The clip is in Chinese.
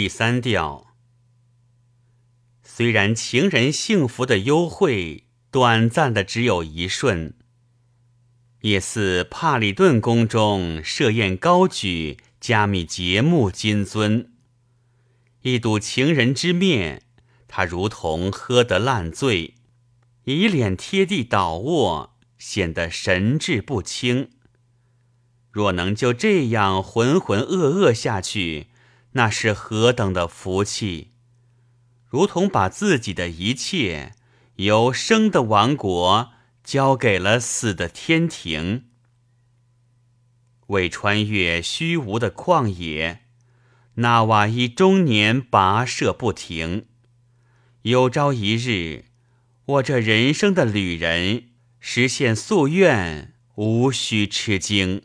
第三调。虽然情人幸福的幽会短暂的只有一瞬，也似帕里顿宫中设宴高举加密节目金尊，一睹情人之面，他如同喝得烂醉，以脸贴地倒卧，显得神志不清。若能就这样浑浑噩噩下去，那是何等的福气！如同把自己的一切由生的王国交给了死的天庭。为穿越虚无的旷野，纳瓦伊终年跋涉不停。有朝一日，我这人生的旅人实现夙愿，无需吃惊。